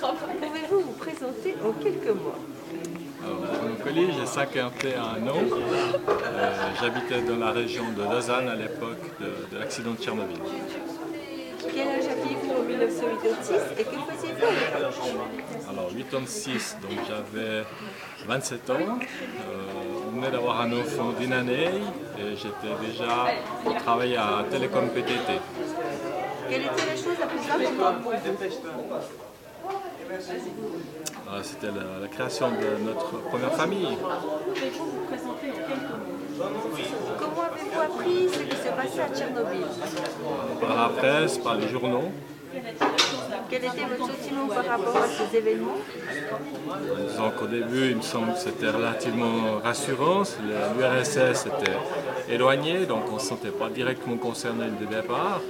Pouvez-vous vous présenter en quelques mots? Collègue, j'ai 51 ans. Euh, J'habitais dans la région de Lausanne à l'époque de, de l'accident de Tchernobyl. Quel âge aviez-vous en 1986 et que faisiez-vous Alors, 86, donc j'avais 27 ans. Euh, on venait d'avoir un enfant d'une année et j'étais déjà au travail à Télécom PTT. Quelle était la chose la plus importante pour vous? Ah, C'était la, la création de notre première famille. Pouvez-vous vous présenter en quelques mots? Comment avez-vous appris ce qui se passait à Tchernobyl? Par la presse, par les journaux. Quel était votre sentiment par rapport à ces événements? Disons qu'au début, il me semble que c'était relativement rassurant. L'URSS était éloigné, donc on ne se sentait pas directement concerné dès le départ.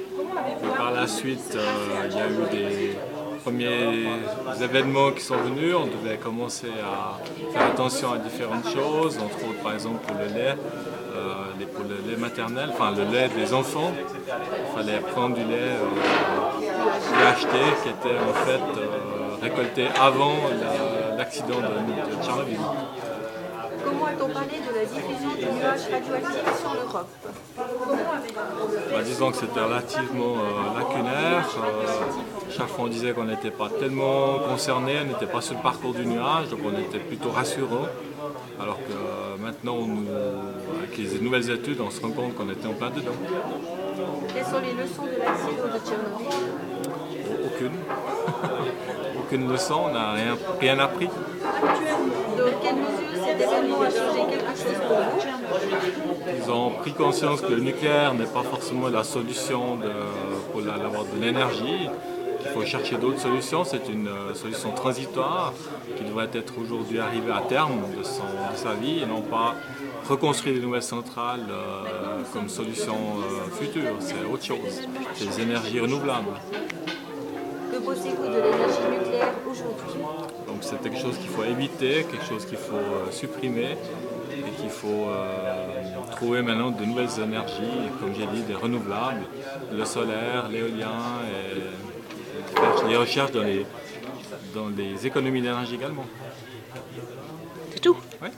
Mais par la suite, euh, il y a eu des premiers événements qui sont venus. On devait commencer à faire attention à différentes choses, entre autres par exemple pour le lait, euh, les- pour le lait maternel, enfin le lait des enfants. Il fallait prendre du lait euh, acheté qui était en fait euh, récolté avant la- l'accident de, de Tchernobyl. Comment a-t-on parlé de la diffusion du nuage radioactif sur l'Europe? Bah, disons que c'était relativement euh, lacunaire. Euh, chaque fois on disait qu'on n'était pas tellement concerné, on n'était pas sur le parcours du nuage, donc on était plutôt rassurant. Alors que euh, maintenant, on avec les nouvelles études, on se rend compte qu'on était en plein dedans. Quelles sont les leçons de l'accident de Tchernobyl Aucune. Aucune leçon, on n'a rien, rien appris. Dans quelle mesure cet événement a changé quelque chose pour vous? Ils ont pris conscience que le nucléaire n'est pas forcément la solution de- pour la- l'avoir de l'énergie, qu'il faut chercher d'autres solutions. C'est une euh, solution transitoire qui devrait être aujourd'hui arrivée à terme de, sa vie et non pas reconstruire des nouvelles centrales euh, comme solution euh, future. C'est autre chose. C'est des énergies renouvelables. Que pensez-vous de aujourd'hui Donc c'est quelque chose qu'il faut éviter, quelque chose qu'il faut euh, supprimer et qu'il faut euh, trouver maintenant de nouvelles énergies, comme j'ai dit, des renouvelables, le solaire, l'éolien et, des recherches dans les, dans les économies d'énergie également. C'est tout? Ouais.